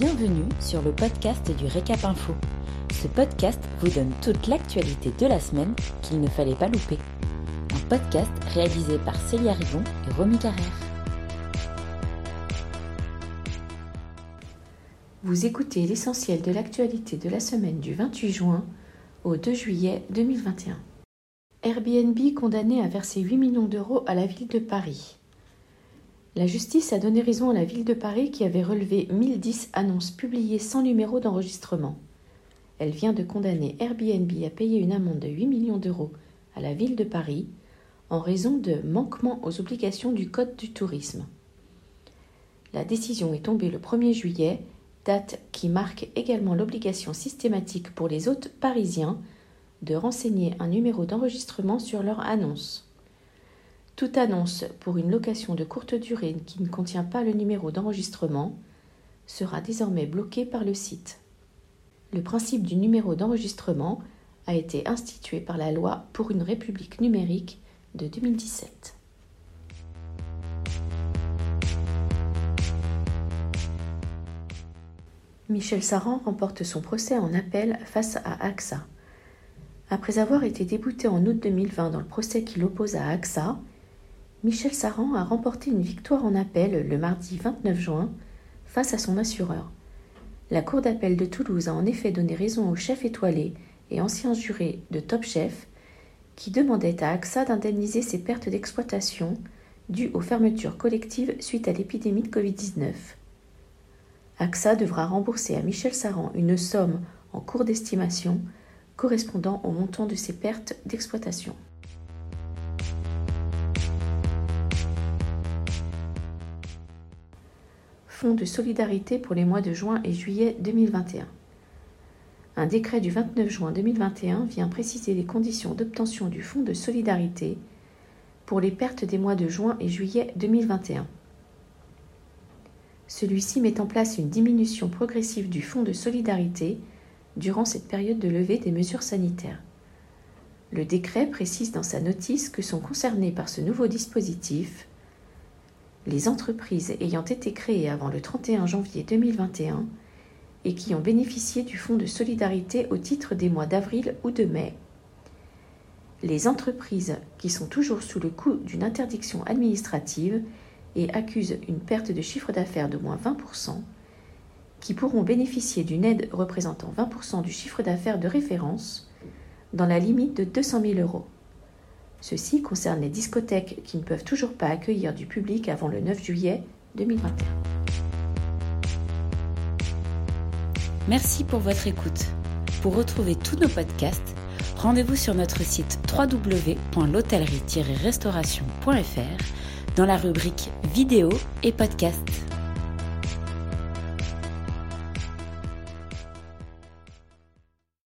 Bienvenue sur le podcast du Récap Info. Ce podcast vous donne toute l'actualité de la semaine qu'il ne fallait pas louper. Un podcast réalisé par Célia Rivon et Romy Carrère. Vous écoutez l'essentiel de l'actualité de la semaine du 28 juin au 2 juillet 2021. Airbnb condamné à verser 8 millions d'euros à la ville de Paris. La justice a donné raison à la ville de Paris qui avait relevé 1010 annonces publiées sans numéro d'enregistrement. Elle vient de condamner Airbnb à payer une amende de 8 millions d'euros à la ville de Paris en raison de manquements aux obligations du Code du tourisme. La décision est tombée le 1er juillet, date qui marque également l'obligation systématique pour les hôtes parisiens de renseigner un numéro d'enregistrement sur leur annonce. Toute annonce pour une location de courte durée qui ne contient pas le numéro d'enregistrement sera désormais bloquée par le site. Le principe du numéro d'enregistrement a été institué par la loi pour une république numérique de 2017. Michel Saran remporte son procès en appel face à AXA. Après avoir été débouté en août 2020 dans le procès qui l'oppose à AXA, Michel Saran a remporté une victoire en appel le mardi 29 juin face à son assureur. La Cour d'appel de Toulouse a en effet donné raison au chef étoilé et ancien juré de Top Chef qui demandait à AXA d'indemniser ses pertes d'exploitation dues aux fermetures collectives suite à l'épidémie de Covid-19. AXA devra rembourser à Michel Saran une somme en cours d'estimation correspondant au montant de ses pertes d'exploitation. Fonds de solidarité pour les mois de juin et juillet 2021. Un décret du 29 juin 2021 vient préciser les conditions d'obtention du Fonds de solidarité pour les pertes des mois de juin et juillet 2021. Celui-ci met en place une diminution progressive du Fonds de solidarité durant cette période de levée des mesures sanitaires. Le décret précise dans sa notice que sont concernés par ce nouveau dispositif les entreprises ayant été créées avant le 31 janvier 2021 et qui ont bénéficié du Fonds de solidarité au titre des mois d'avril ou de mai. Les entreprises qui sont toujours sous le coup d'une interdiction administrative et accusent une perte de chiffre d'affaires de moins 20%, qui pourront bénéficier d'une aide représentant 20% du chiffre d'affaires de référence dans la limite de 200 000 euros. Ceci concerne les discothèques qui ne peuvent toujours pas accueillir du public avant le 9 juillet 2021. Merci pour votre écoute. Pour retrouver tous nos podcasts, rendez-vous sur notre site www.l'hôtellerie-restauration.fr dans la rubrique vidéo et podcasts.